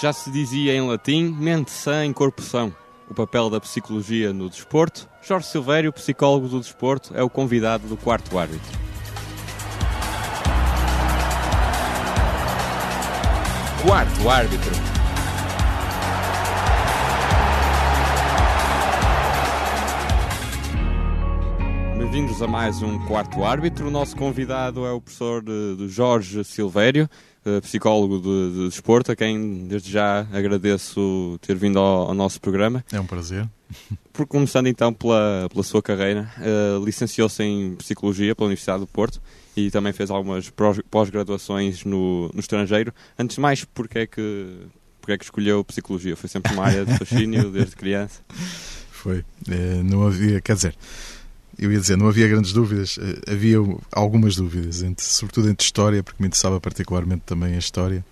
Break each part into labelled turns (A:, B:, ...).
A: Já se dizia em latim, mente sã em corpo são. O papel da psicologia no desporto. Jorge Silvério, psicólogo do desporto, é o convidado do quarto árbitro. Quarto árbitro. Bem-vindos a mais um quarto árbitro. O nosso convidado é o professor de, Jorge Silvério, eh, psicólogo de, de desporto, a quem desde já agradeço ter vindo ao, ao nosso programa.
B: É um prazer.
A: Por começando então pela, pela sua carreira, uh, licenciou-se em Psicologia pela Universidade do Porto e também fez algumas pós-graduações no, no estrangeiro. Antes de mais, porquê é que, porquê é que escolheu Psicologia? Foi sempre uma área de fascínio desde criança?
B: Foi. É, não havia, quer dizer, eu ia dizer, não havia grandes dúvidas, eh, havia algumas dúvidas, entre, sobretudo entre história, porque me interessava particularmente também a história,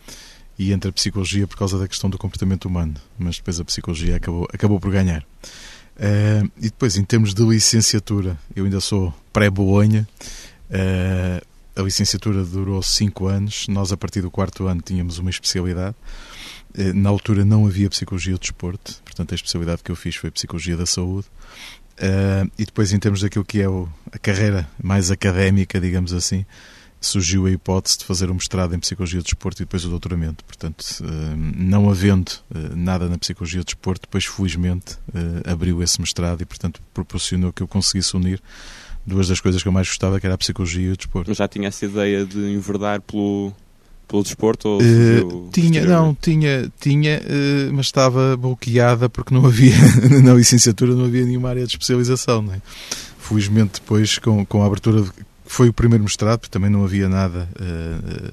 B: e entre a psicologia por causa da questão do comportamento humano, mas depois a psicologia acabou, acabou por ganhar. Uh, e depois, em termos de licenciatura, eu ainda sou pré-Bolonha, uh, a licenciatura durou cinco anos, nós a partir do quarto ano tínhamos uma especialidade, na altura não havia psicologia do desporto, portanto a especialidade que eu fiz foi psicologia da saúde, Uh, e depois, em termos daquilo que é a carreira mais académica, digamos assim, surgiu a hipótese de fazer um mestrado em Psicologia do Desporto e depois o doutoramento. Portanto, uh, não havendo nada na Psicologia do Desporto, depois, felizmente, abriu esse mestrado e, portanto, proporcionou que eu conseguisse unir duas das coisas que eu mais gostava, que era a Psicologia e o Desporto.
A: Mas já tinha essa ideia de enverdar pelo pelo desporto? Ou
B: uh, tinha, não, tinha, tinha uh, mas estava bloqueada porque não havia, na licenciatura não havia nenhuma área de especialização. Não é? Felizmente depois, com, com a abertura, de, foi o primeiro mestrado, porque também não havia nada uh,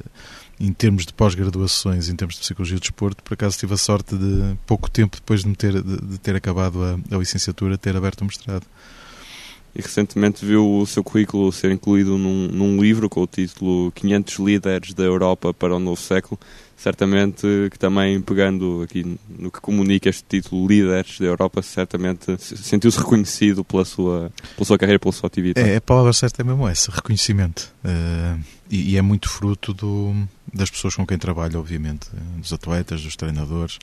B: em termos de pós-graduações, em termos de psicologia do desporto, por acaso tive a sorte de, pouco tempo depois de, ter, de, de ter acabado a, a licenciatura, ter aberto o mestrado
A: e recentemente viu o seu currículo ser incluído num, num, livro com o título 500 líderes da Europa para o novo século. Certamente que também pegando aqui no que comunica este título líderes da Europa, certamente sentiu-se reconhecido pela sua, pela sua carreira, pela sua atividade.
B: É, a palavra certa é mesmo essa, reconhecimento. Uh, e, e, é muito fruto do, das pessoas com quem trabalho, obviamente, dos atletas, dos treinadores,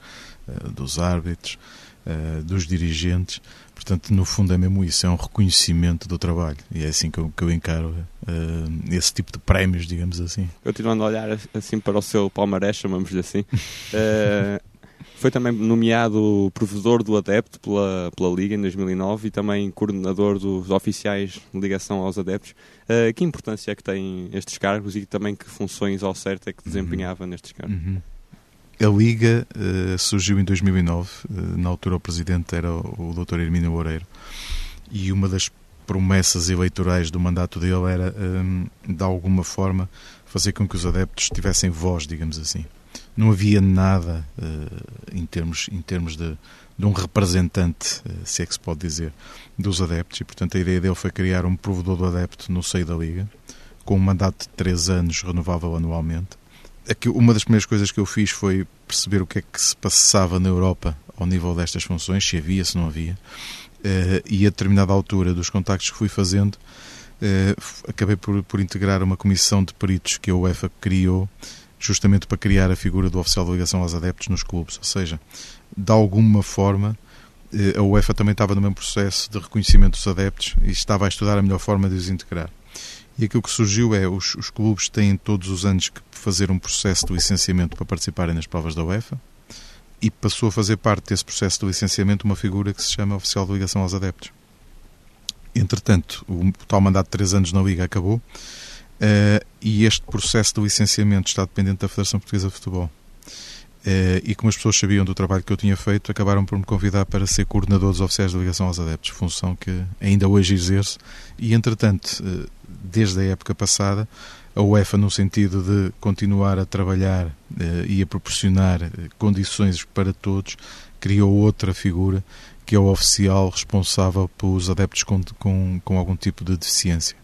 B: uh, dos árbitros, uh, dos dirigentes Portanto, no fundo é mesmo isso, é um reconhecimento do trabalho e é assim que eu, que eu encaro uh, esse tipo de prémios, digamos assim.
A: Continuando a olhar assim para o seu palmarés, chamamos-lhe assim, uh, foi também nomeado provedor do adepto pela, pela Liga em 2009 e também coordenador dos oficiais de ligação aos adeptos. Uh, que importância é que têm estes cargos e também que funções ao certo é que desempenhava uhum. nestes cargos?
B: Uhum. A Liga uh, surgiu em 2009, uh, eh, na altura o presidente era o, o Dr. Hermínio Loureiro, e uma das promessas eleitorais do mandato dele era, um, eh, de alguma forma, fazer com que os adeptos tivessem voz, digamos assim. Não havia nada uh, em termos, em termos de, de um representante, se é que se pode dizer, dos adeptos, e portanto a ideia dele foi criar um provedor do adepto no seio da Liga, com um mandato de três anos renovável anualmente, uma das primeiras coisas que eu fiz foi perceber o que é que se passava na Europa ao nível destas funções, se havia, se não havia, uh, e a determinada altura dos contactos que fui fazendo, uh, acabei por, por integrar uma comissão de peritos que a UEFA criou justamente para criar a figura do oficial de ligação aos adeptos nos clubes, ou seja, de alguma forma uh, a UEFA também estava no mesmo processo de reconhecimento dos adeptos e estava a estudar a melhor forma de os integrar. E aquilo que surgiu é os, os clubes têm todos os anos que fazer um processo de licenciamento para participarem nas provas da UEFA e passou a fazer parte desse processo de licenciamento uma figura que se chama oficial de ligação aos adeptos. Entretanto, o tal mandato de três anos na Liga acabou uh, e este processo de licenciamento está dependente da Federação Portuguesa de Futebol. Uh, e como as pessoas sabiam do trabalho que eu tinha feito, acabaram por me convidar para ser coordenador dos oficiais de ligação aos adeptos, função que ainda hoje exerço. E, entretanto, uh, desde a época passada, a UEFA no sentido de continuar a trabalhar eh, e a proporcionar eh, condições para todos, criou outra figura que é o oficial responsável pelos adeptos com, com, com algum tipo de deficiência.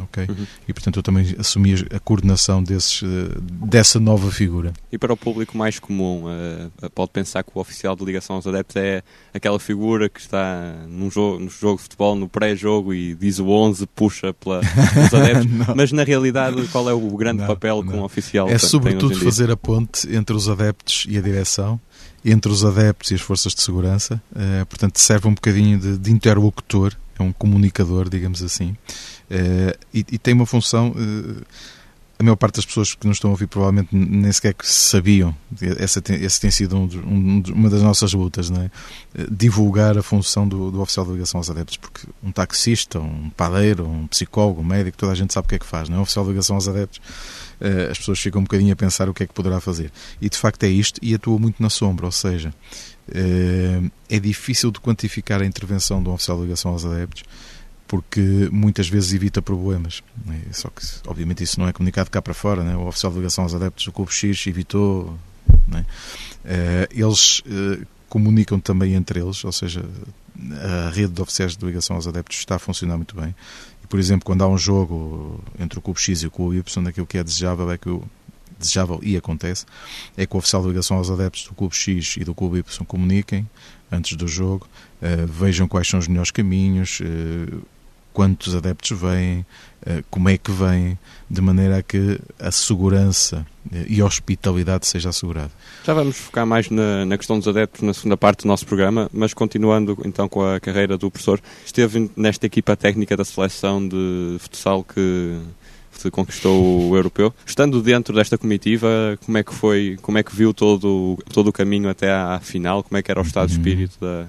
B: Ok? Uhum. E portanto eu também assumi a coordenação desses, dessa nova figura.
A: E para o público mais comum, uh, pode pensar que o oficial de ligação aos adeptos é aquela figura que está num jogo, no jogo de futebol, no pré-jogo e diz o 11, puxa pela, pelos adeptos, mas na realidade qual é o grande não, papel não. que um oficial
B: É sobretudo fazer a ponte entre os adeptos e a direção entre os adeptos e as forças de segurança, uh, portanto serve um bocadinho de, de interlocutor é um comunicador, digamos assim, e, e, tem uma função. Uh, a maior parte das pessoas que nos estão a ouvir provavelmente nem sequer sabiam. Essa tem, tem sido um, um, uma das nossas lutas, não é? Eh, divulgar a função do, do, oficial de ligação aos adeptos, porque um taxista, um padeiro, um psicólogo, um médico, toda a gente sabe o que é que faz, não é? O oficial de ligação aos adeptos, as pessoas ficam um bocadinho a pensar o que é que poderá fazer. E de facto é isto, e atua muito na sombra, ou seja, é difícil de quantificar a intervenção de um oficial de ligação aos adeptos porque muitas vezes evita problemas. Né? Só que, obviamente, isso não é comunicado cá para fora. Né? O oficial de ligação aos adeptos do Clube X evitou. Né? eles eh, comunicam também entre eles, ou seja, a rede de oficiais de ligação aos adeptos está a funcionar muito bem. E, por exemplo, quando há um jogo entre o Clube X e o Clube Y, aquilo que é desejável é que o desejável e acontece, é que o oficial de ligação aos adeptos do Clube X e do Clube Y comuniquem antes do jogo, uh, vejam quais são os melhores caminhos, uh, quantos adeptos vêm, uh, como é que vêm, de maneira a que a segurança e a hospitalidade seja assegurada.
A: Já vamos focar mais na, na, questão dos adeptos na segunda parte do nosso programa, mas continuando então com a carreira do professor, esteve nesta equipa técnica da seleção de futsal que conquistou o europeu. Estando dentro desta comitiva, como é que foi, como é que viu todo, todo o caminho até à final? Como é que era o estado de uhum. espírito da,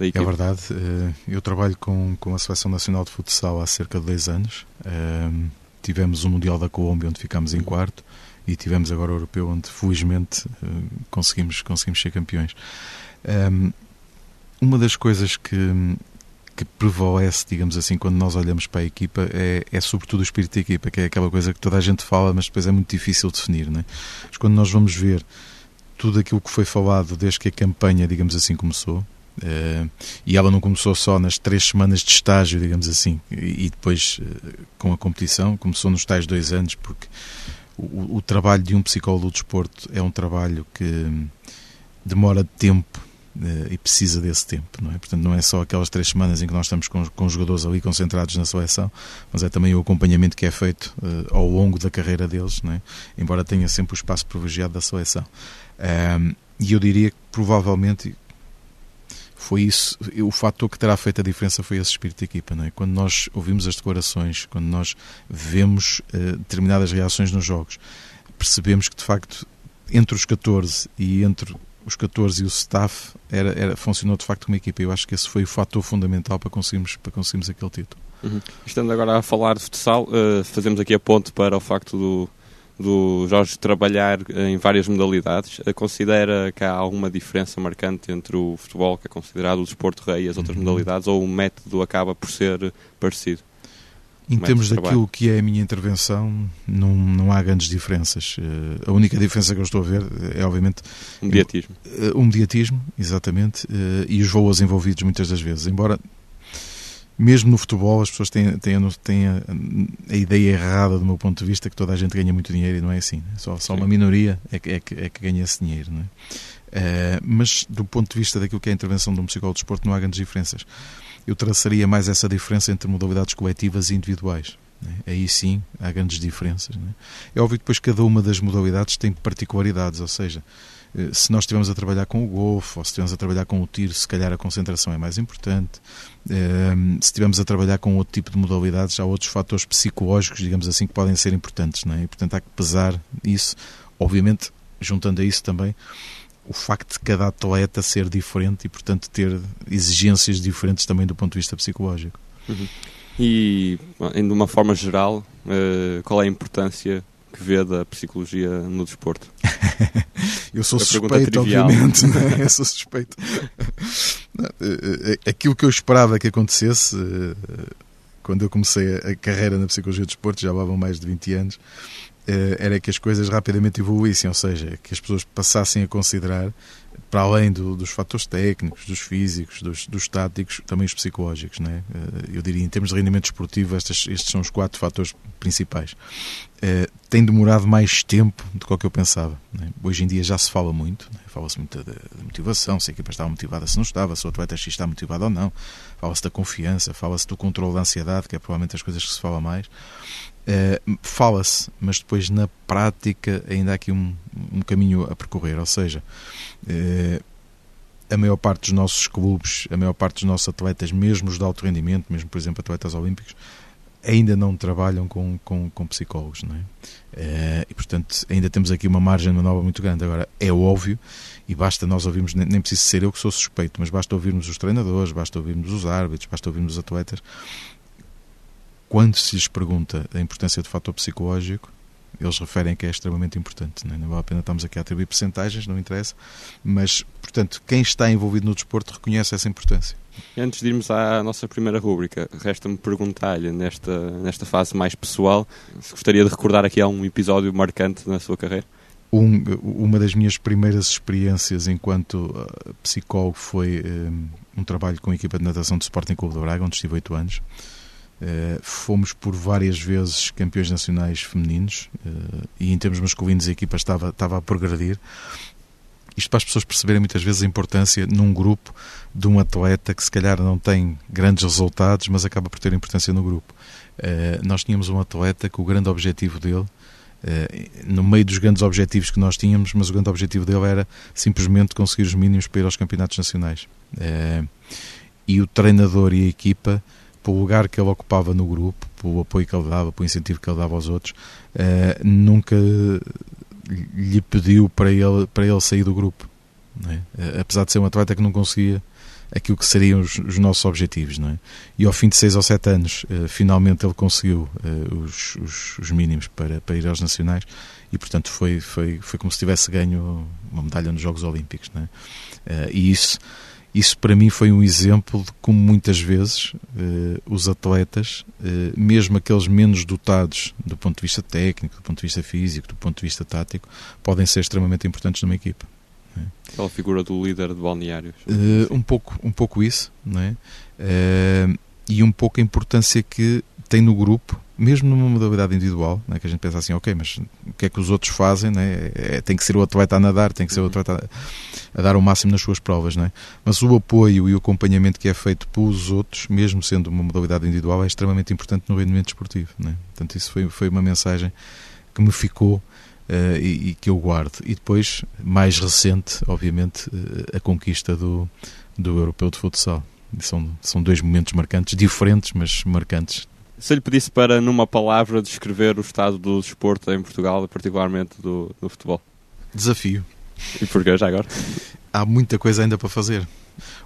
A: da equipe?
B: É verdade, eh, eu trabalho com, com a Seleção Nacional de Futsal há cerca de dois anos. Ehm, tivemos o Mundial da Colômbia, onde ficámos em quarto, e tivemos agora o Europeu, onde felizmente eh, conseguimos, conseguimos ser campeões. Ehm, uma das coisas que, que prevalece, digamos assim, quando nós olhamos para a equipa é, é sobretudo o espírito da equipa, que é aquela coisa que toda a gente fala, mas depois é muito difícil definir. Não é? Mas quando nós vamos ver tudo aquilo que foi falado desde que a campanha, digamos assim, começou, e ela não começou só nas três semanas de estágio, digamos assim, e, depois uh, com a competição, começou nos tais dois anos, porque o, o, trabalho de um psicólogo do desporto é um trabalho que demora tempo eh, e precisa desse tempo, não é? Portanto, não é só aquelas três semanas em que nós estamos com, com os jogadores ali concentrados na seleção, mas é também o acompanhamento que é feito uh, ao longo da carreira deles, não é? Embora tenha sempre o espaço privilegiado da seleção. Um, e eu diria que provavelmente foi isso, o fator que terá feito a diferença foi esse espírito de equipa, não é? Quando nós ouvimos as declarações, quando nós vemos uh, determinadas reações nos jogos, percebemos que de facto entre os 14 e entre os 14 e o staff era, era, funcionou de facto como equipa. Eu acho que esse foi o fator fundamental para conseguirmos, para conseguirmos aquele título.
A: Uhum. Estando agora a falar de futsal, uh, fazemos aqui a ponte para o facto do, do Jorge trabalhar em várias modalidades. Uh, considera que há alguma diferença marcante entre o futebol, que é considerado o desporto rei, e as outras uhum. modalidades, ou o método acaba por ser parecido?
B: Em termos daquilo que é a minha intervenção, não, não há grandes diferenças. Uh, a única diferença que eu estou a ver é, obviamente.
A: O mediatismo.
B: Uh, o mediatismo, exatamente, uh, e os valores envolvidos muitas das vezes. Embora, mesmo no futebol, as pessoas têm, têm, têm a, a, ideia errada, do meu ponto de vista, que toda a gente ganha muito dinheiro e não é assim. Né? Só, só uma minoria é que, é, que, é que ganha esse dinheiro. Não é? mas, do ponto de vista daquilo que é a intervenção de um psicólogo de desporto, não há grandes diferenças eu traçaria mais essa diferença entre modalidades coletivas e individuais. Né? Aí sim há grandes diferenças. Né? É óbvio que depois cada uma das modalidades tem particularidades, ou seja, se nós estivermos a trabalhar com o golfe ou se estivermos a trabalhar com o tiro, se calhar a concentração é mais importante. Ehm, se estivermos a trabalhar com outro tipo de modalidades, há outros fatores psicológicos, digamos assim, que podem ser importantes. Não é? E, portanto, há que pesar isso. Obviamente, juntando a isso também o facto de cada atleta ser diferente e, portanto, ter exigências diferentes também do ponto de vista psicológico.
A: Uhum. E, de uma forma geral, uh, qual é a importância que vê da psicologia no desporto?
B: Eu sou suspeito, obviamente. É? Eu sou suspeito. Eh, eh, aquilo que eu esperava que acontecesse quando eu comecei a carreira na psicologia do desporto, já levam mais de 20 anos, eh, era que as coisas rapidamente evoluíssem, ou seja, que as pessoas passassem a considerar para além do, dos fatores técnicos, dos físicos, dos, dos táticos, também os psicológicos. Né? Eu diria, em termos de rendimento esportivo, estes, estes são os quatro fatores principais. tem demorado mais tempo do que eu pensava. Né? Hoje em dia já se fala muito, né? fala-se muito da, motivação, se a equipa estava motivada, se não estava, se o atleta X está motivado ou não, fala-se da confiança, fala-se do controle da ansiedade, que é provavelmente as coisas que se fala mais. Uh, Fala-se, mas depois na prática ainda há aqui um, um caminho a percorrer. Ou seja, uh, a maior parte dos nossos clubes, a maior parte dos nossos atletas, mesmo os de alto rendimento, mesmo por exemplo atletas olímpicos, ainda não trabalham com, com, com psicólogos. Não é? Uh, e portanto ainda temos aqui uma margem de manobra muito grande. Agora, é óbvio, e basta nós ouvirmos, nem preciso ser eu que sou suspeito, mas basta ouvirmos os treinadores, basta ouvirmos os árbitros, basta ouvirmos os atletas quando se lhes pergunta a importância do fator psicológico, eles referem que é extremamente importante. Não, é? não vale a pena estamos aqui a atribuir percentagens, não interessa, mas, portanto, quem está envolvido no desporto reconhece essa importância.
A: Antes de irmos à nossa primeira rúbrica, resta-me perguntar-lhe, nesta, nesta fase mais pessoal, se gostaria de recordar aqui algum episódio marcante na sua carreira?
B: Um, uma das minhas primeiras experiências enquanto uh, psicólogo foi um, um, trabalho com a equipa de natação do Sporting Clube de Braga, onde estive oito anos. Uh, fomos por várias vezes campeões nacionais femininos uh, e em termos masculinos a equipa estava, estava a progredir. Isto para as pessoas perceberem muitas vezes a importância num grupo de um atleta que se calhar não tem grandes resultados, mas acaba por ter importância no grupo. Uh, nós tínhamos um atleta que o grande objetivo dele, no meio dos grandes objetivos que nós tínhamos, mas o grande objetivo dele era simplesmente conseguir os mínimos para ir aos campeonatos nacionais. e o treinador e a equipa pelo lugar que ele ocupava no grupo, pelo apoio que ele dava, pelo incentivo que ele dava aos outros, uh, nunca lhe pediu para ele, para ele sair do grupo. É? Uh, apesar de ser um atleta que não conseguia aquilo que seriam os, os nossos objetivos. É? E ao fim de seis ou sete anos, uh, finalmente ele conseguiu os, os, os, mínimos para, para ir aos nacionais e, portanto, foi, foi, foi como se tivesse ganho uma medalha nos Jogos Olímpicos. É? e isso isso para mim foi um exemplo de como muitas vezes eh, os atletas, eh, mesmo aqueles menos dotados do ponto de vista técnico, do ponto de vista físico, do ponto de vista tático, podem ser extremamente importantes numa equipa.
A: É? Aquela figura do líder de balneários.
B: Uh, um, pouco, um pouco isso, não é? Uh, e um pouco a importância que tem no grupo mesmo numa modalidade individual, né, que a gente pensa assim, ok, mas o que é que os outros fazem? Né? É, tem que ser o atleta a nadar, tem que ser o uhum. atleta a, a dar o máximo nas suas provas. Né? Mas o apoio e o acompanhamento que é feito pelos outros, mesmo sendo uma modalidade individual, é extremamente importante no rendimento esportivo. Né? Portanto, isso foi, foi uma mensagem que me ficou Uh, e, e, que eu guardo. E depois, mais recente, obviamente, uh, a conquista do, do Europeu de Futsal. São, são dois momentos marcantes, diferentes, mas marcantes
A: se lhe pedisse para, numa palavra, descrever o estado do desporto em Portugal, particularmente do, do futebol?
B: Desafio.
A: E porquê já agora?
B: Há muita coisa ainda para fazer.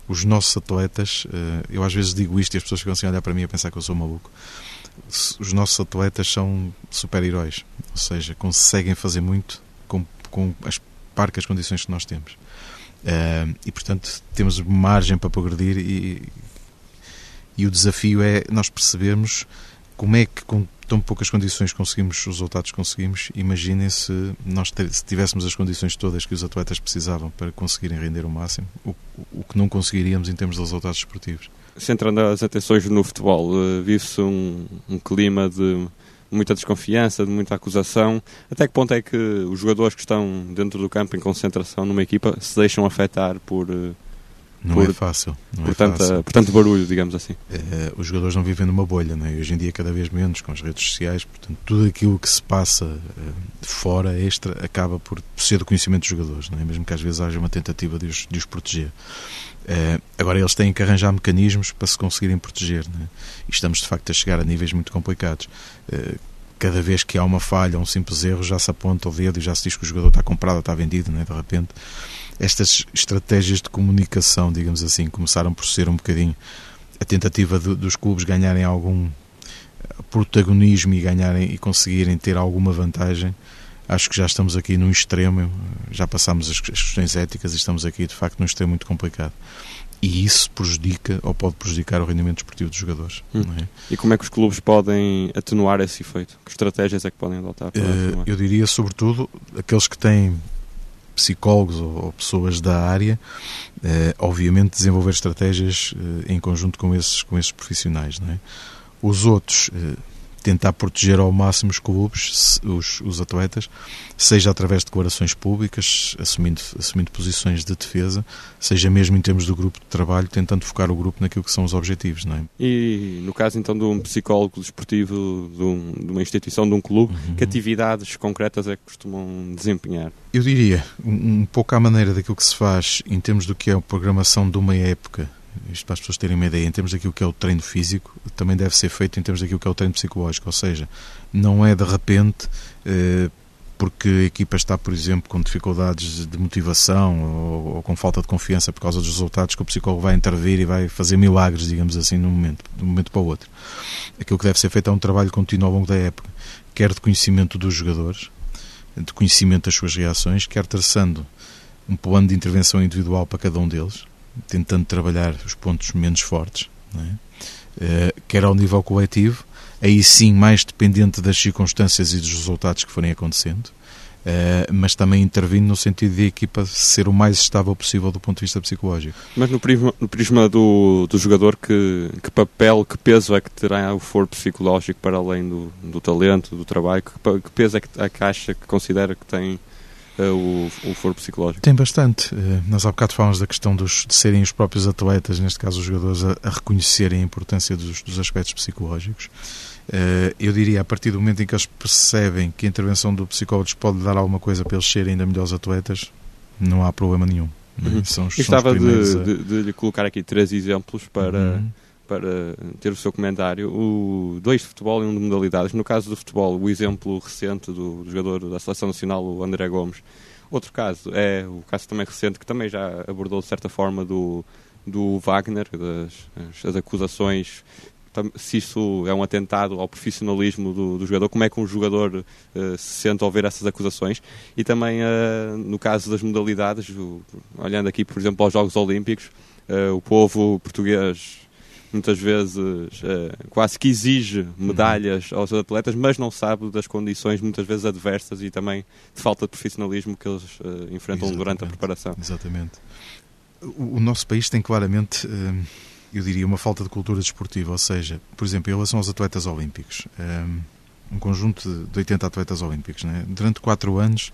B: Os nossos atletas, eh, eu às vezes digo isto e as pessoas ficam assim a olhar para mim a pensar que eu sou maluco. Os nossos atletas são super-heróis, ou seja, conseguem fazer muito com, com as parcas condições que nós temos. Eh, e portanto temos margem para progredir e, e o desafio é nós percebermos como é que com tão poucas condições conseguimos os resultados conseguimos. Imaginem se nós se tivéssemos as condições todas que os atletas precisavam para conseguirem render o máximo, o, o que não conseguiríamos em termos de resultados esportivos.
A: Centrando as atenções no futebol, eh, vive-se um, um clima de muita desconfiança, de muita acusação. Até que ponto é que os jogadores que estão dentro do campo em concentração numa equipa se deixam afetar por eh,
B: não por, é fácil. Não
A: por,
B: é
A: tanta,
B: fácil.
A: por tanto barulho, digamos assim.
B: É, os jogadores não vivem numa bolha, né? hoje em dia cada vez menos com as redes sociais, portanto tudo aquilo que se passa uh, fora, extra, acaba por ser do conhecimento dos jogadores, não é? mesmo que às vezes haja uma tentativa de os, de os proteger. Uh, agora eles têm que arranjar mecanismos para se conseguirem proteger né? e estamos de facto a chegar a níveis muito complicados. Cada vez que há uma falha, um simples erro, já se aponta o dedo e já se diz que o jogador está comprado, está vendido, né? de repente estas estratégias de comunicação, digamos assim, começaram por ser um bocadinho a tentativa de, dos clubes ganharem algum protagonismo e ganharem e conseguirem ter alguma vantagem. Acho que já estamos aqui num extremo, já passamos as questões éticas e estamos aqui de facto num extremo muito complicado. E isso prejudica ou pode prejudicar o rendimento esportivo dos jogadores. Hum. É?
A: E como é que os clubes podem atenuar esse efeito? Que estratégias é que podem adotar?
B: Uh, eu diria, sobretudo, aqueles que têm psicólogos ou, ou, pessoas da área, obviamente desenvolver estratégias em conjunto com esses, com esses profissionais. Não é? Os outros tentar proteger ao máximo os clubes, os, os atletas, seja através de declarações públicas, assumindo, assumindo posições de defesa, seja mesmo em termos do grupo de trabalho, tentando focar o grupo naquilo que são os objetivos. Não é?
A: E no caso então de um psicólogo desportivo, de, um, de uma instituição, de um clube, uhum. que atividades concretas é que costumam desempenhar?
B: Eu diria, um, um pouco à maneira daquilo que se faz em termos do que é a programação de uma época isto para as pessoas terem uma ideia, em termos daquilo que é o treino físico, também deve ser feito em termos daquilo que é o treino psicológico, ou seja, não é de repente eh, porque a equipa está, por exemplo, com dificuldades de motivação ou, com falta de confiança por causa dos resultados que o psicólogo vai intervir e vai fazer milagres, digamos assim, num momento, de um momento para o outro. Aquilo que deve ser feito é um trabalho contínuo ao longo da época, quer de conhecimento dos jogadores, de conhecimento das suas reações, quer traçando um plano de intervenção individual para cada um deles, tentando trabalhar os pontos menos fortes, é? uh, quer ao nível coletivo, aí sim mais dependente das circunstâncias e dos resultados que forem acontecendo, uh, mas também intervindo no sentido de a equipa ser o mais estável possível do ponto de vista psicológico.
A: Mas no prisma, no prisma do, do jogador, que, que papel, que peso é que terá o foro psicológico para além do, do talento, do trabalho? Que, que peso é que a Caixa que considera que tem o, o foro psicológico?
B: Tem bastante. Eh, nós há bocado falamos da questão dos, de serem os próprios atletas, neste caso os jogadores, a, a reconhecerem a importância dos, dos aspectos psicológicos. Eh, eu diria, a partir do momento em que eles percebem que a intervenção do psicólogo pode dar alguma coisa para eles serem ainda melhores atletas, não há problema nenhum.
A: Uhum. São, são Estava de, de, de, lhe colocar aqui três exemplos para, uhum para ter o seu comentário, o, dois de futebol e um de modalidades. No caso do futebol, o exemplo recente do, do jogador da Seleção Nacional, o André Gomes. Outro caso é o caso também recente, que também já abordou de certa forma do, do Wagner, das as, acusações se isso é um atentado ao profissionalismo do, do jogador, como é que um jogador uh, se sente ao ver essas acusações e também uh, no caso das modalidades, o, olhando aqui por exemplo aos Jogos Olímpicos, uh, o povo português muitas vezes uh, quase que exige medalhas uhum. aos atletas, mas não sabe das condições muitas vezes adversas e também de falta de profissionalismo que eles uh, enfrentam Exatamente. durante a preparação.
B: Exatamente. O, o nosso país tem claramente, uh, eu diria, uma falta de cultura desportiva, ou seja, por exemplo, em relação aos atletas olímpicos, um conjunto de 80 atletas olímpicos, né? durante quatro anos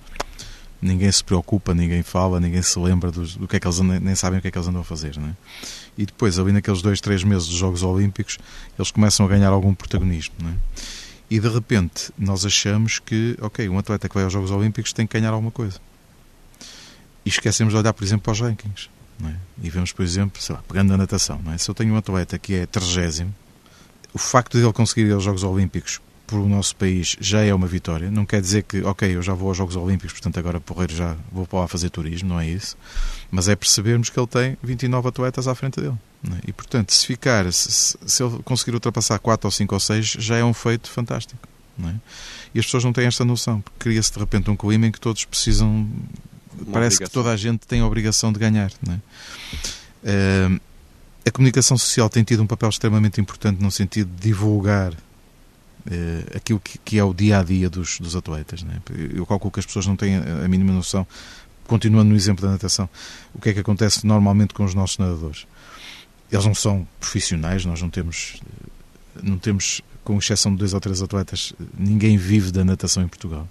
B: ninguém se preocupa, ninguém fala, ninguém se lembra do, do que é que eles andam, nem sabem o que é que eles andam a fazer, né? e depois, ali naqueles dois, três meses dos Jogos Olímpicos, eles começam a ganhar algum protagonismo. É? E de repente nós achamos que, ok, um atleta que vai aos Jogos Olímpicos tem que ganhar alguma coisa. E esquecemos de olhar, por exemplo, para os rankings. É? E vemos, por exemplo, sei lá, pegando a natação. É? Se eu tenho um atleta que é 30, o facto de ele conseguir ir aos Jogos Olímpicos por o nosso país já é uma vitória. Não quer dizer que, ok, eu já vou aos Jogos Olímpicos, portanto agora porreiro já vou para lá fazer turismo, não é isso. Mas é percebermos que ele tem 29 atletas à frente dele. É? E portanto, se ficar, se, se, ele conseguir ultrapassar 4 ou 5 ou 6, já é um feito fantástico. É? E as pessoas não têm esta noção, porque cria-se de repente um clima em que todos precisam. Uma parece obrigação. que toda a gente tem a obrigação de ganhar. É? Uh, a comunicação social tem tido um papel extremamente importante no sentido de divulgar uh, aquilo que, que, é o dia a dia dos, dos atletas. Né? Eu calculo que as pessoas não têm a, mínima noção. Continuando no exemplo da natação, o que é que acontece normalmente com os nossos nadadores? Eles não são profissionais, nós não temos, eh, não temos, com exceção de dois ou três atletas, ninguém vive da natação em Portugal.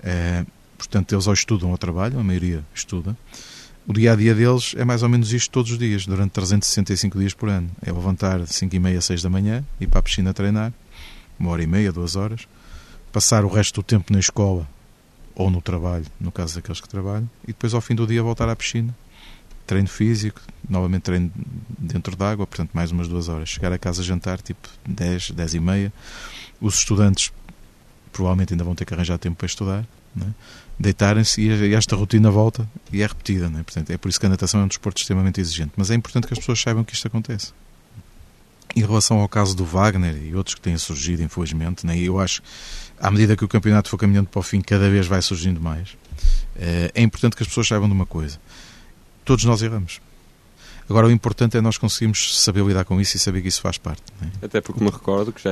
B: Uh, portanto, eles ou estudam ou trabalham, a maioria estuda. O dia a dia deles é mais ou menos isto todos os dias, durante 365 dias por ano. É levantar 5 e meia, 6 da manhã, ir para a piscina treinar, uma hora e meia, duas horas, passar o resto do tempo na escola ou no trabalho, no caso daqueles que trabalham, e depois ao fim do dia voltar à piscina, treino físico, novamente treino dentro d'água, portanto mais umas duas horas. Chegar a casa jantar, tipo 10, 10 e meia. Os estudantes provavelmente ainda vão ter que arranjar tempo para estudar, né? deitarem-se e esta rotina volta e é repetida. Né? Portanto, é por isso que a natação é um desporto extremamente exigente. Mas é importante que as pessoas saibam que isto acontece. Em relação ao caso do Wagner e outros que têm surgido, infelizmente, né, eu acho à medida que o campeonato for caminhando para o fim, cada vez vai surgindo mais. Eh, é importante que as pessoas saibam de uma coisa: todos nós erramos. Agora, o importante é nós conseguirmos saber lidar com isso e saber que isso faz parte.
A: É? Até porque me recordo que já,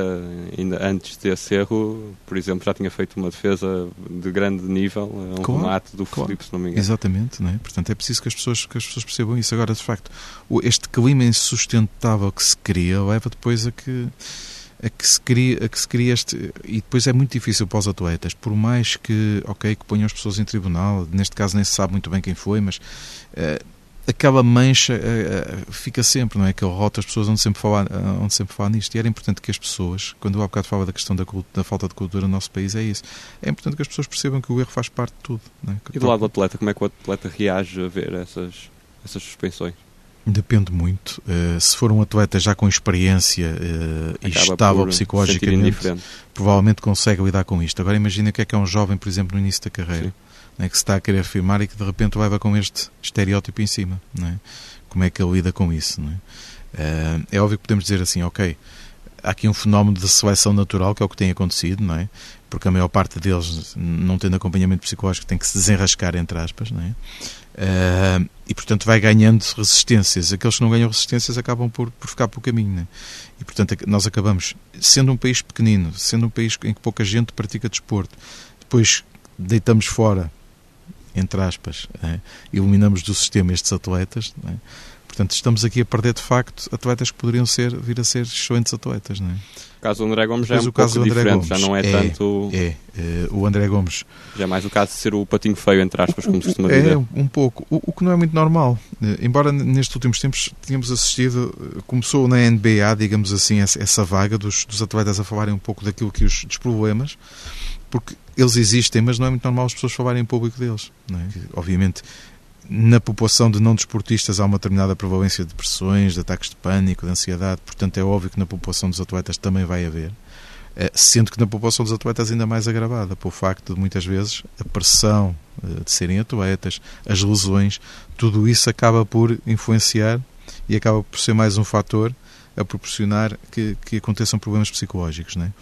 A: ainda antes desse erro, por exemplo, já tinha feito uma defesa de grande nível, um claro, remate do claro. Se não me engano.
B: Exatamente, não é? portanto é preciso que as, pessoas, que as pessoas percebam isso. Agora, de facto, este clima insustentável que se cria leva depois a que a que se cria, a que se cria este e depois é muito difícil para os atletas por mais que ok que ponham as pessoas em tribunal neste caso nem se sabe muito bem quem foi mas uh, aquela mancha uh, fica sempre, não é? Aquele rota, as pessoas vão sempre falar, uh, onde sempre falar nisto. E era importante que as pessoas, quando eu há bocado falava da questão da, da, falta de cultura no nosso país, é isso. É importante que as pessoas percebam que o erro faz parte de tudo. É?
A: E do lado do atleta, como é que o atleta reage a ver essas, essas suspensões?
B: Depende muito. Uh, se for um atleta já com experiência uh, e estável psicologicamente, provavelmente consegue lidar com isto. Agora imagina o que é que é um jovem, por exemplo, no início da carreira. Né, que se está a querer afirmar e que de repente leva com este estereótipo em cima. É? Como é que ele lida com isso? É? Uh, é óbvio que podemos dizer assim, ok, há aqui um fenómeno de seleção natural, que é o que tem acontecido, não é? porque a maior parte deles, não tendo acompanhamento psicológico, tem que se desenrascar, entre aspas, não é? Uh, e portanto vai ganhando resistências. Aqueles que não ganham resistências acabam por, por ficar pelo caminho. É? E portanto nós acabamos, sendo um país pequenino, sendo um país em que pouca gente pratica desporto, depois deitamos fora entre aspas, é? eliminamos do sistema estes atletas. É? Portanto, estamos aqui a perder de facto atletas que poderiam ser, vir a ser excelentes atletas. Não é?
A: O caso do André Gomes já é um pouco diferente, Gomes já não é, é tanto.
B: É, é, o André Gomes.
A: Já é mais o caso de ser o patinho feio, entre aspas, como se costuma
B: é,
A: dizer.
B: É, um pouco. O, o, que não é muito normal. Eh, embora nestes últimos tempos tínhamos assistido, eh, começou na NBA, digamos assim, essa, essa vaga dos, dos atletas a falarem um pouco daquilo que os, dos problemas, porque eles existem, mas não é muito normal as pessoas falarem em público deles. É? Obviamente, na população de não desportistas há uma determinada prevalência de depressões, de ataques de pânico, de ansiedade, portanto é óbvio que na população dos atletas também vai haver. Eh, sendo que na população dos atletas ainda mais agravada, pelo facto de muitas vezes a pressão eh, de serem atletas, as lesões, tudo isso acaba por influenciar e acaba por ser mais um fator a proporcionar que, que aconteçam problemas psicológicos. Não é?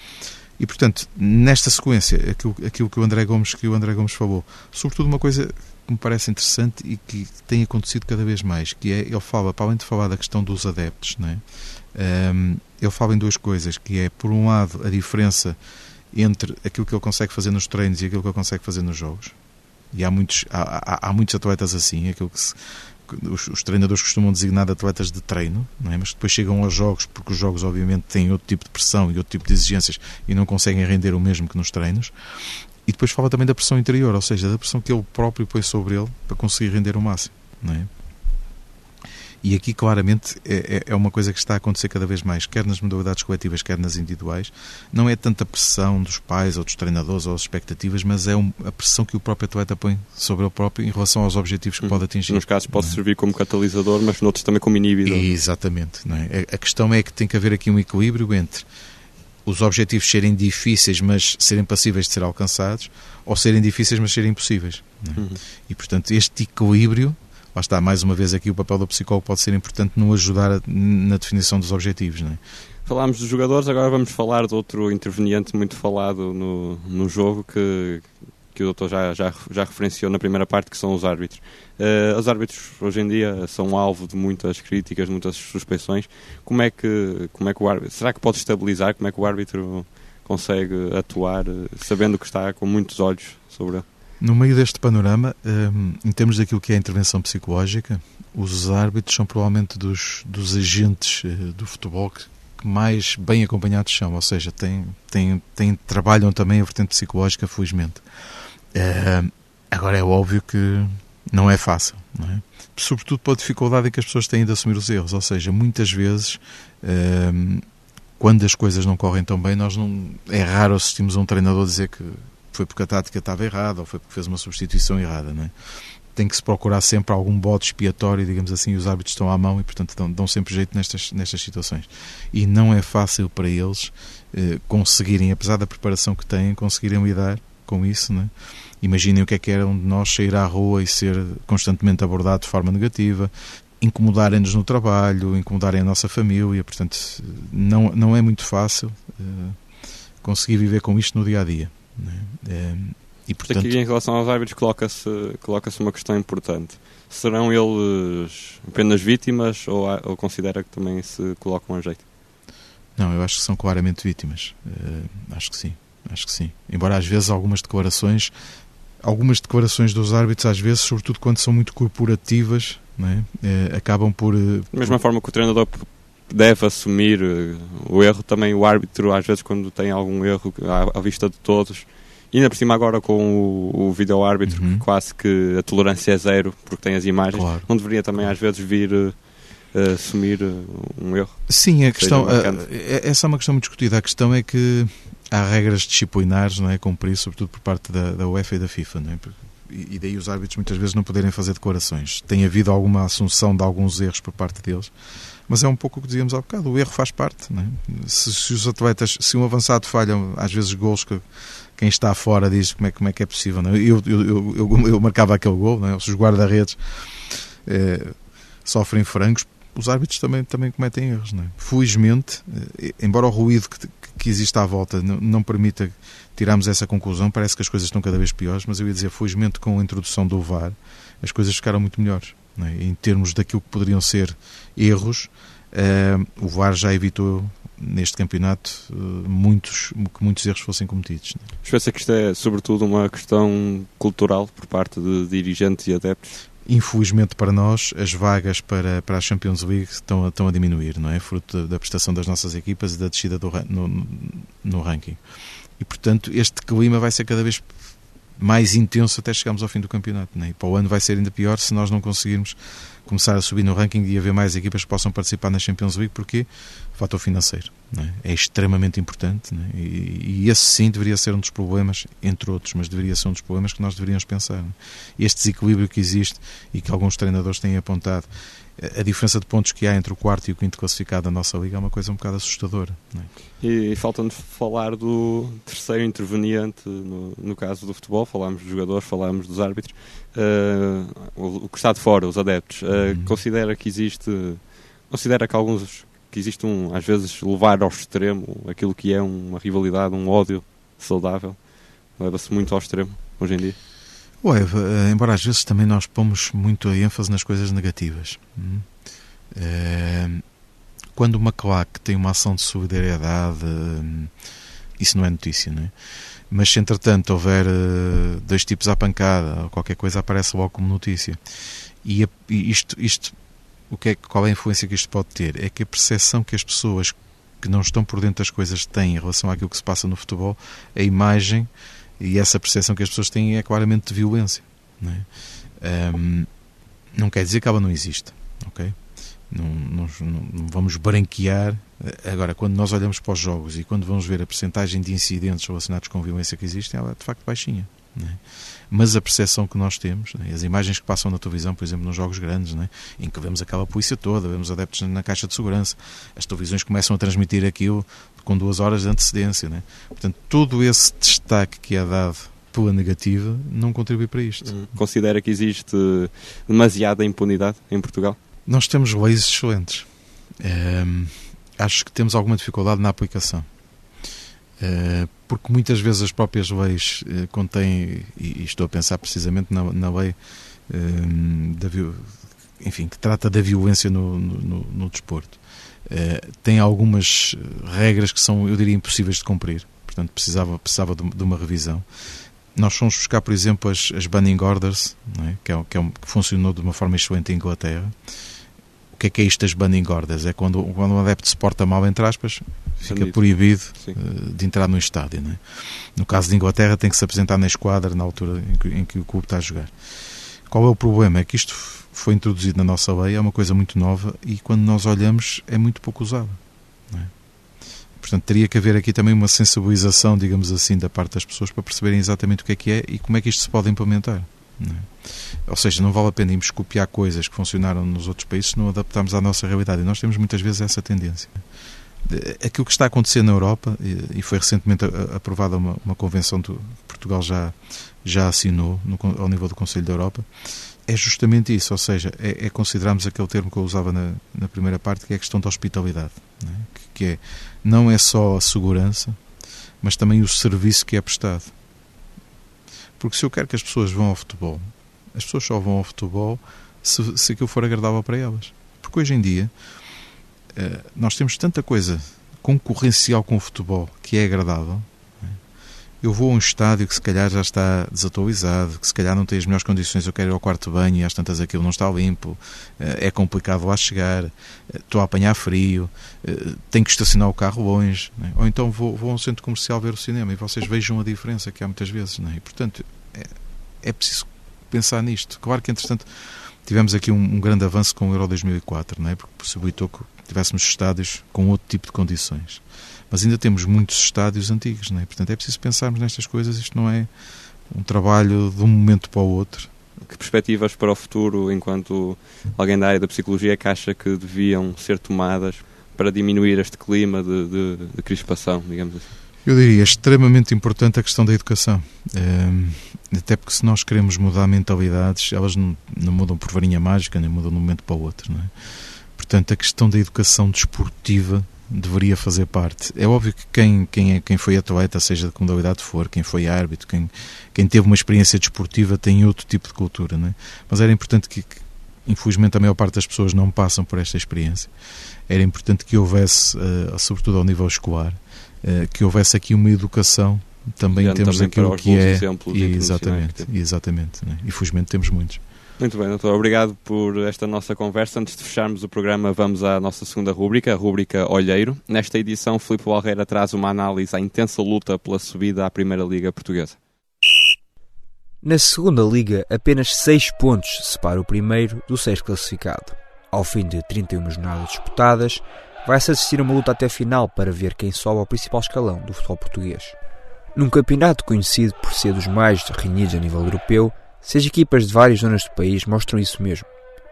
B: E, portanto, nesta sequência, aquilo, aquilo que, o André Gomes, que o André Gomes falou, sobretudo uma coisa que me parece interessante e que tem acontecido cada vez mais, que é, ele fala, para além de falar da questão dos adeptos, não é? Um, ele fala em duas coisas, que é, por um lado, a diferença entre aquilo que ele consegue fazer nos treinos e aquilo que ele consegue fazer nos jogos. E há muitos, há, há, há muitos atletas assim, aquilo que se, os, os, treinadores costumam designar de atletas de treino, é? mas depois chegam aos jogos, porque os jogos obviamente têm outro tipo de pressão e outro tipo de exigências e não conseguem render o mesmo que nos treinos. E depois fala também da pressão interior, ou seja, da pressão que ele próprio põe sobre ele para conseguir render o máximo. Não é? E aqui, claramente, é, é, é uma coisa que está a acontecer cada vez mais, quer nas modalidades coletivas, quer nas individuais. Não é tanta pressão dos pais ou dos treinadores ou as expectativas, mas é um, a pressão que o próprio atleta põe sobre ele próprio em relação aos objetivos que hum. pode atingir.
A: Nos casos pode é? servir como catalisador, mas noutros também como inibidor.
B: Exatamente. Não é? A questão é que tem que haver aqui um equilíbrio entre os objetivos serem difíceis, mas serem passíveis de ser alcançados, ou serem difíceis, mas serem impossíveis. É? Uhum. E, portanto, este equilíbrio lá está, mais uma vez aqui o papel do psicólogo pode ser importante no ajudar a, na definição dos objetivos. Não é?
A: Falámos dos jogadores, agora vamos falar de outro interveniente muito falado no, no jogo que, que o doutor já, já, já referenciou na primeira parte, que são os árbitros. Uh, os árbitros hoje em dia são alvo de muitas críticas, muitas suspeições. Como é que, como é que o árbitro, será que pode estabilizar? Como é que o árbitro consegue atuar eh, sabendo que está com muitos olhos sobre ele?
B: No meio deste panorama, hum, em termos daquilo que é a intervenção psicológica, os árbitros são provavelmente dos, dos agentes eh, do futebol que mais bem acompanhados são, ou seja, têm, têm, têm, trabalham também a vertente psicológica, felizmente. Hum, agora é óbvio que não é fácil, não é? sobretudo pela dificuldade que as pessoas têm de assumir os erros, ou seja, muitas vezes hum, quando as coisas não correm tão bem, nós não é raro assistimos a um treinador dizer que foi porque a tática estava errada ou foi porque fez uma substituição errada, não é? Tem que se procurar sempre algum bode expiatório, digamos assim, e os árbitros estão à mão e, portanto, dão, dão sempre jeito nestas, nestas situações. E não é fácil para eles eh, conseguirem, apesar da preparação que têm, conseguirem lidar com isso, não é? Imaginem o que é que era um de nós sair à rua e ser constantemente abordado de forma negativa, incomodarem-nos no trabalho, incomodarem a nossa família, portanto, não, não é muito fácil uh, conseguir viver com isto no dia a dia. Né? É,
A: E, portanto... Aqui em relação aos árbitros coloca-se coloca uma questão importante. Serão eles apenas vítimas ou, ou considera que também se colocam a jeito?
B: Não, eu acho que são claramente vítimas. Uh, acho que sim. Acho que sim. Embora às vezes algumas declarações, algumas declarações dos árbitros, às vezes, sobretudo quando são muito corporativas, é? acabam por.
A: Da mesma por... forma que o treinador deve assumir o erro, também o árbitro, às vezes, quando tem algum erro à, à vista de todos, e ainda por cima agora com o, o vídeo-árbitro, uhum. quase que a tolerância é zero, porque tem as imagens, claro. não deveria também às vezes vir uh, assumir um erro?
B: Sim, a questão, essa é uma questão muito discutida. A questão é que há regras disciplinares não é, cumprir, sobretudo por parte da, da UEFA e da FIFA, não é? e daí os árbitros muitas vezes não poderem fazer declarações. Tem havido alguma assunção de alguns erros por parte deles, mas é um pouco o que dizíamos há bocado, o erro faz parte. É? Se, se, os atletas, se um avançado falha, às vezes gols que quem está fora diz como é, como é que é possível. É? eu, eu, eu, eu, marcava aquele gol, é? se os guarda-redes é, sofrem francos, os árbitros também, também cometem erros. Não é? Felizmente, eh, embora o ruído que, que existe à volta não, não permita tirarmos essa conclusão, parece que as coisas estão cada vez piores, mas eu ia dizer, felizmente, com a introdução do VAR, as coisas ficaram muito melhores. É? Em termos daquilo que poderiam ser erros, uh, o VAR já evitou neste campeonato uh, muitos, que muitos erros fossem cometidos.
A: É? Pensa que isto é, sobretudo, uma questão cultural por parte de dirigentes e adeptos?
B: Infelizmente para nós, as vagas para, para a Champions League estão, estão a diminuir, não é? Fruto da prestação das nossas equipas e da descida do, no, no ranking. E, portanto, este clima vai ser cada vez mais intenso até chegarmos ao fim do campeonato. Né? E para o ano vai ser ainda pior se nós não conseguirmos começar a subir no ranking e haver mais equipas que possam participar na Champions League, porque fator financeiro é? é? extremamente importante é? e, e, esse sim deveria ser um dos problemas, entre outros, mas deveria ser um dos problemas que nós deveríamos pensar. É? Este desequilíbrio que existe e que alguns treinadores têm apontado a diferença de pontos que há entre o quarto e o quinto classificado da nossa liga é uma coisa um bocado assustadora.
A: É? E, e falta-nos falar do terceiro interveniente no, no, caso do futebol. Falámos dos jogadores, falámos dos árbitros. Uh, o, o, que está de fora, os adeptos, uh, uhum. considera que existe, considera que alguns que existe um, às vezes, levar ao extremo aquilo que é uma rivalidade, um ódio saudável. Leva-se muito ao extremo hoje em dia.
B: Ué, eh, embora às vezes também nós pomos muito ênfase nas coisas negativas. É, quando uma claque tem uma ação de solidariedade, hum, isso não é notícia, não é? Mas se entretanto houver dois tipos à pancada ou qualquer coisa, aparece logo como notícia. E, isto, isto o que é, qual é a influência que isto pode ter? É que a percepção que as pessoas que não estão por dentro das coisas têm em relação àquilo que se passa no futebol, a imagem e essa percepção que as pessoas têm é claramente de violência. Não, é? um, não quer dizer que ela não existe, ok? Não, não, não, vamos branquear. Agora, quando nós olhamos para os jogos e quando vamos ver a percentagem de incidentes relacionados com violência que existe, ela é de facto baixinha. É? Mas a percepção que nós temos, é? as imagens que passam na televisão, por exemplo, nos jogos grandes, é? em que vemos aquela polícia toda, vemos adeptos na caixa de segurança, as televisões começam a transmitir aquilo com duas horas de antecedência. É? Portanto, todo esse destaque que é dado pela negativa não contribui para isto. Hum.
A: Considera que existe demasiada impunidade em Portugal?
B: Nós temos leis excelentes. Ehm, acho que temos alguma dificuldade na aplicação. Eh, porque muitas vezes as próprias leis eh, contêm, e estou a pensar precisamente na, na lei ehm, da, enfim, que trata da violência no, no, no desporto, uh, tem algumas regras que são, eu diria, impossíveis de cumprir. Portanto, precisava, precisava de, de uma revisão. Nós fomos buscar, por exemplo, as, as banning orders, é? que, é, que, é, que funcionou de uma forma excelente em Inglaterra, que é que é isto das banning orders? É quando, quando um adepto se porta mal, entre aspas, fica proibido uh, de entrar no estádio. É? No caso de Inglaterra, tem que se apresentar na esquadra na altura em que, em que, o clube está a jogar. Qual é o problema? É que isto foi introduzido na nossa lei, é uma coisa muito nova e quando nós olhamos é muito pouco usada. É? Portanto, teria que haver aqui também uma sensibilização, digamos assim, da parte das pessoas para perceberem exatamente o que é que é e como é que isto se pode implementar. É? Ou seja, não vale a pena irmos copiar coisas que funcionaram nos outros países se não adaptarmos à nossa realidade. E nós temos muitas vezes essa tendência. Aquilo que está a acontecer na Europa, e foi recentemente aprovada uma, uma convenção que Portugal já, já assinou no, ao nível do Conselho da Europa, é justamente isso, ou seja, é, é considerarmos aquele termo que eu usava na, na primeira parte, que é a questão da hospitalidade, é? que, que é, não é só a segurança, mas também o serviço que é prestado. Porque se eu quero que as pessoas vão ao futebol, as pessoas só vão ao futebol se, se aquilo for agradável para elas. Porque hoje em dia eh, nós temos tanta coisa concorrencial com o futebol que é agradável eu vou a um estádio que se calhar já está desatualizado, que se calhar não tem as melhores condições, eu quero ir ao quarto banho e às tantas aquilo não está limpo, eh, é complicado lá chegar, eh, estou a apanhar frio, eh, tenho que estacionar o carro longe, é? ou então vou, vou a um centro comercial ver o cinema e vocês vejam a diferença que há muitas vezes. É? E, portanto, é, é, preciso pensar nisto. Claro que, entretanto, tivemos aqui um, um grande avanço com o Euro 2004, não é? porque possibilitou que tivéssemos estádios com outro tipo de condições mas ainda temos muitos estádios antigos, não é? portanto é preciso pensarmos nestas coisas, isto não é um trabalho de um momento para o outro.
A: Que perspectivas para o futuro, enquanto alguém da área da psicologia que acha que deviam ser tomadas para diminuir este clima de, de, de crispação, digamos assim?
B: Eu diria extremamente importante a questão da educação. É, até porque se nós queremos mudar mentalidades, elas não, não, mudam por varinha mágica, nem mudam de um momento para o outro. Não é? Portanto, a questão da educação desportiva deveria fazer parte. É óbvio que quem, quem, é, quem foi atleta, seja de que modalidade for, quem foi árbitro, quem, quem teve uma experiência desportiva tem outro tipo de cultura, não é? mas era importante que, que, infelizmente, a maior parte das pessoas não passam por esta experiência. Era importante que houvesse, uh, sobretudo ao nível escolar, uh, que houvesse aqui uma educação também em termos daquilo que é. E, exatamente, exatamente. É? Infelizmente temos muitos.
A: Muito bem, doutor. Obrigado por esta nossa conversa. Antes de fecharmos o programa, vamos à nossa segunda rúbrica, a rúbrica Olheiro. Nesta edição, Filipe Valreira traz uma análise à intensa luta pela subida à Primeira Liga Portuguesa.
C: Na segunda liga, apenas 6 pontos separam o primeiro do sexto classificado. Ao fim de 31 jornadas disputadas, vai-se assistir a uma luta até final para ver quem sobe ao principal escalão do futebol português. Num campeonato conhecido por ser dos mais renhidos a nível europeu, Seis equipas de várias zonas do país mostram isso mesmo,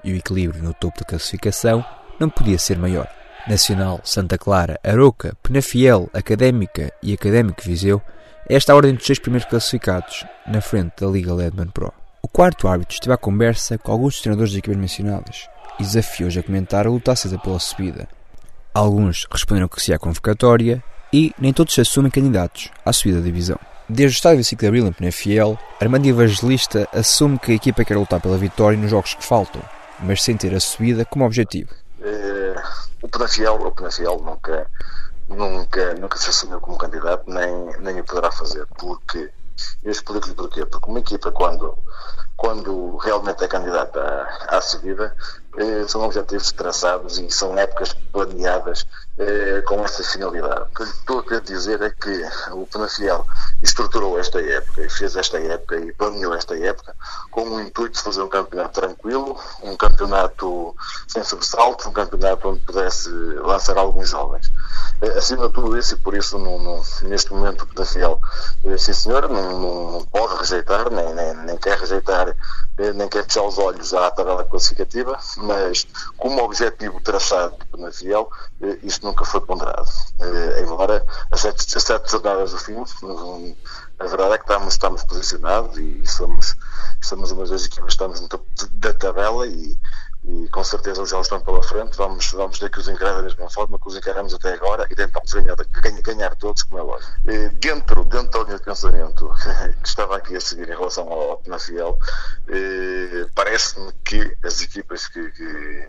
C: e o equilíbrio no topo da classificação não podia ser maior. Nacional, Santa Clara, Aroca, Penafiel, Académica e Académico Viseu é esta a ordem dos seis primeiros classificados, na frente da Liga Ledman Pro. O quarto árbitro esteve à conversa com alguns dos treinadores das equipas mencionadas e desafiou-os a comentar a luta acesa pela subida. Alguns responderam que se há convocatória e nem todos se assumem candidatos à subida da divisão. Desde o estádio 25 de Abril em Penafiel, Armando Evangelista assume que a equipa quer lutar pela vitória nos jogos que faltam, mas sem ter a subida como objetivo.
D: É, o Penafiel, o Penafiel nunca, nunca, nunca se assumiu como candidato, nem, nem o poderá fazer, porque eu explico-lhe porquê. Porque uma equipa, quando, quando realmente é candidata à, à subida, eh, são objetivos traçados e são épocas planeadas eh, com essa finalidade. O que estou a querer dizer é que o Penafiel estruturou esta época e fez esta época e planeou esta época com o intuito de fazer um campeonato tranquilo, um campeonato sem sobressalto, um campeonato onde pudesse lançar alguns jovens. Eh, acima de tudo isso, e por isso neste momento eh, sim senhor, não, não, pode rejeitar, nem, nem, nem quer rejeitar, eh, nem quer fechar os olhos à tabela classificativa, mas como objetivo traçado do Penafiel, isto nunca foi ponderado. Embora as sete, as sete jornadas do fim, a verdade é que estamos, estamos posicionados e somos, somos uma das equipas que estamos no topo da tabela e, e com certeza os jogos estão pela frente. Vamos, vamos ter que os encarar da mesma forma que os encaramos até agora e tentamos ganhar, ganhar, todos, como é lógico. E dentro, dentro da linha de pensamento que estava aqui a seguir em relação ao Penafiel, parece-me que as equipas que, que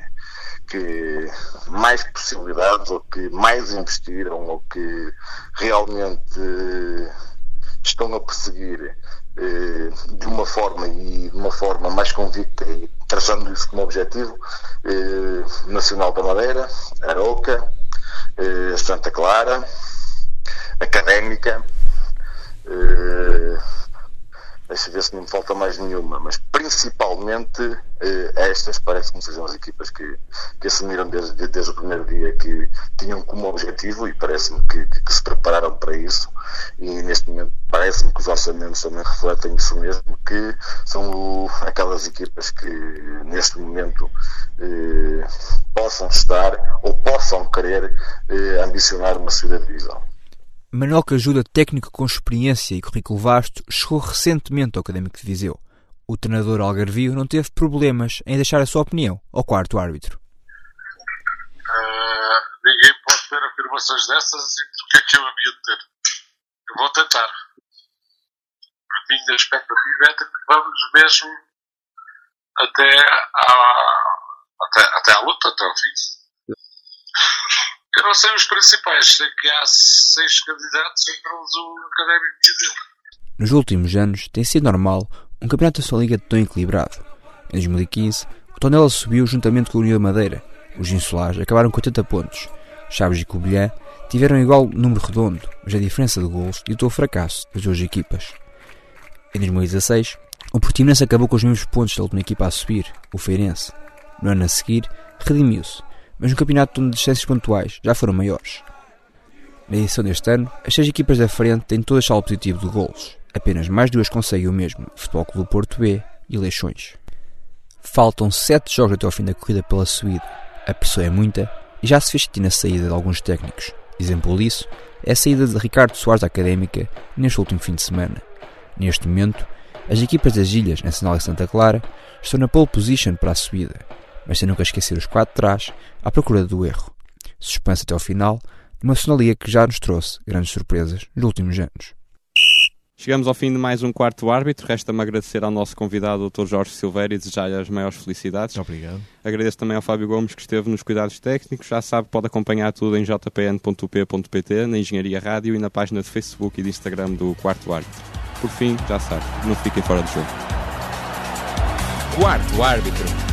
D: que mais possibilidades ou que mais investiram ou que realmente estão a perseguir de uma forma e de uma forma mais convicta e traçando isso como objetivo eh, Nacional da Madeira, Aroca, eh, Santa Clara, Académica, deixa ver se não me falta mais nenhuma, mas principalmente eh, estas parece que sejam as equipas que, que assumiram desde, desde o primeiro dia que tinham como objetivo e parece-me que, que, que, se prepararam para isso e neste momento parece-me que os orçamentos também refletem isso mesmo, que são o, aquelas equipas que neste momento eh, possam estar ou possam querer eh, ambicionar uma de divisão.
C: Manuel Cajuda, técnico com experiência e currículo vasto, chegou recentemente ao Académico de Viseu. O treinador algarvio não teve problemas em deixar a sua opinião ao quarto árbitro.
E: Uh, ninguém pode ter afirmações dessas e porque é que eu havia de ter? Eu vou tentar. minha expectativa é que vamos mesmo até à, até, até à luta, até ao fim. Eu não sei os principais, sei que há seis candidatos, entre eles o Académico de
C: Nos últimos anos tem sido normal um campeonato da sua liga tão equilibrado. Em 2015, o Tondela subiu juntamente com a União da Madeira. Os insulares acabaram com 80 pontos. Chaves e Covilhã tiveram igual número redondo, mas a diferença de golos ditou o fracasso das duas equipas. Em 2016, o Portimonense acabou com os mesmos pontos da última equipa a subir, o Feirense. No ano a seguir, redimiu-se, mas no campeonato onde distâncias pontuais já foram maiores. Na edição deste ano, as seis equipas da frente têm todas saldo positivo de golos. Apenas mais duas conseguem o mesmo, Futebol Clube Porto B e Leixões. Faltam sete jogos até ao fim da corrida pela subida. A pressão é muita e já se fez sentir na saída de alguns técnicos. Exemplo disso é a saída de Ricardo Soares da Académica neste último fim de semana. Neste momento, as equipas das Ilhas, Nacional e Santa Clara, estão na pole position para a subida, mas sem nunca esquecer os quatro de trás à procura do erro. Suspense até ao final, numa sonalia que já nos trouxe grandes surpresas nos últimos anos.
A: Chegamos ao fim de mais um quarto árbitro. Resta-me agradecer ao nosso convidado, Dr. Jorge Silveira, e desejar-lhe as maiores felicidades.
B: Obrigado.
A: Agradeço também ao Fábio Gomes, que esteve nos cuidados técnicos. Já sabe, pode acompanhar tudo em jpn.up.pt, na Engenharia Rádio e na página de Facebook e de Instagram do Quarto Árbitro. Por fim, já sabe, não fiquem fora do jogo.
C: Quarto árbitro.